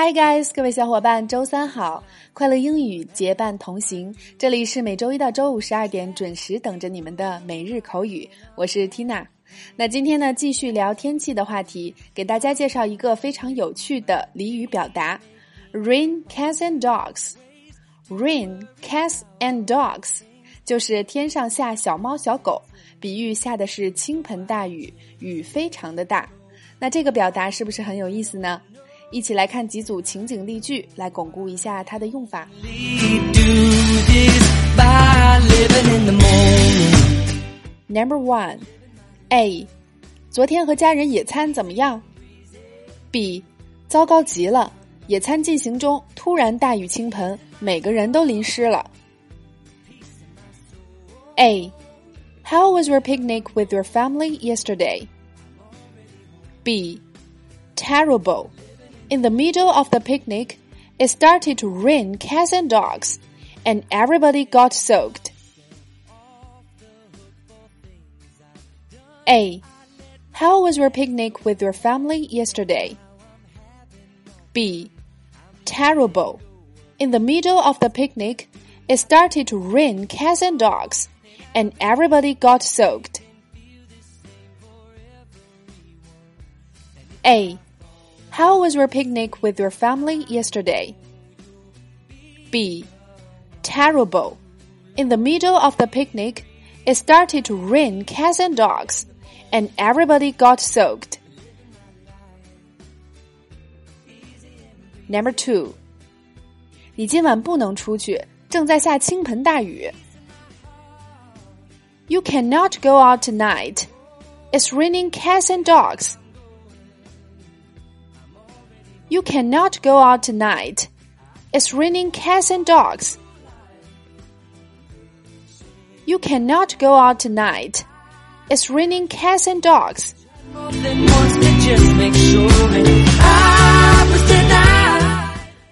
Hi guys，各位小伙伴，周三好！快乐英语结伴同行，这里是每周一到周五十二点准时等着你们的每日口语，我是 Tina。那今天呢，继续聊天气的话题，给大家介绍一个非常有趣的俚语表达：rain, cats and dogs。rain, cats and dogs 就是天上下小猫小狗，比喻下的是倾盆大雨，雨非常的大。那这个表达是不是很有意思呢？一起来看几组情景例句，来巩固一下它的用法。Number one, A，昨天和家人野餐怎么样？B，糟糕极了，野餐进行中突然大雨倾盆，每个人都淋湿了。A, How was your picnic with your family yesterday? B, Terrible. In the middle of the picnic, it started to rain cats and dogs, and everybody got soaked. A. How was your picnic with your family yesterday? B. Terrible. In the middle of the picnic, it started to rain cats and dogs, and everybody got soaked. A. How was your picnic with your family yesterday? B. Terrible. In the middle of the picnic, it started to rain cats and dogs, and everybody got soaked. Number two. 你今晚不能出去，正在下倾盆大雨。You cannot go out tonight. It's raining cats and dogs. You cannot go out tonight. It's raining cats and dogs. You cannot go out tonight. It's raining cats and dogs.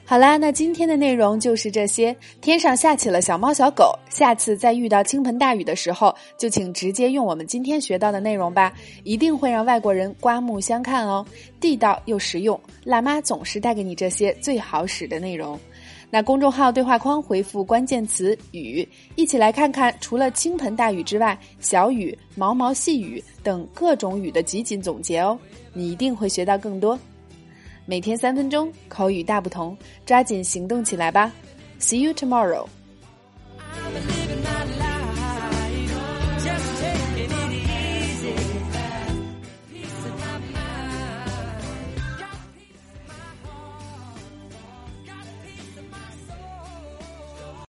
好啦，那今天的内容就是这些。天上下起了小猫小狗，下次再遇到倾盆大雨的时候，就请直接用我们今天学到的内容吧，一定会让外国人刮目相看哦，地道又实用。辣妈总是带给你这些最好使的内容。那公众号对话框回复关键词“雨”，一起来看看除了倾盆大雨之外，小雨、毛毛细雨等各种雨的集锦总结哦，你一定会学到更多。每天三分钟，口语大不同，抓紧行动起来吧！See you tomorrow.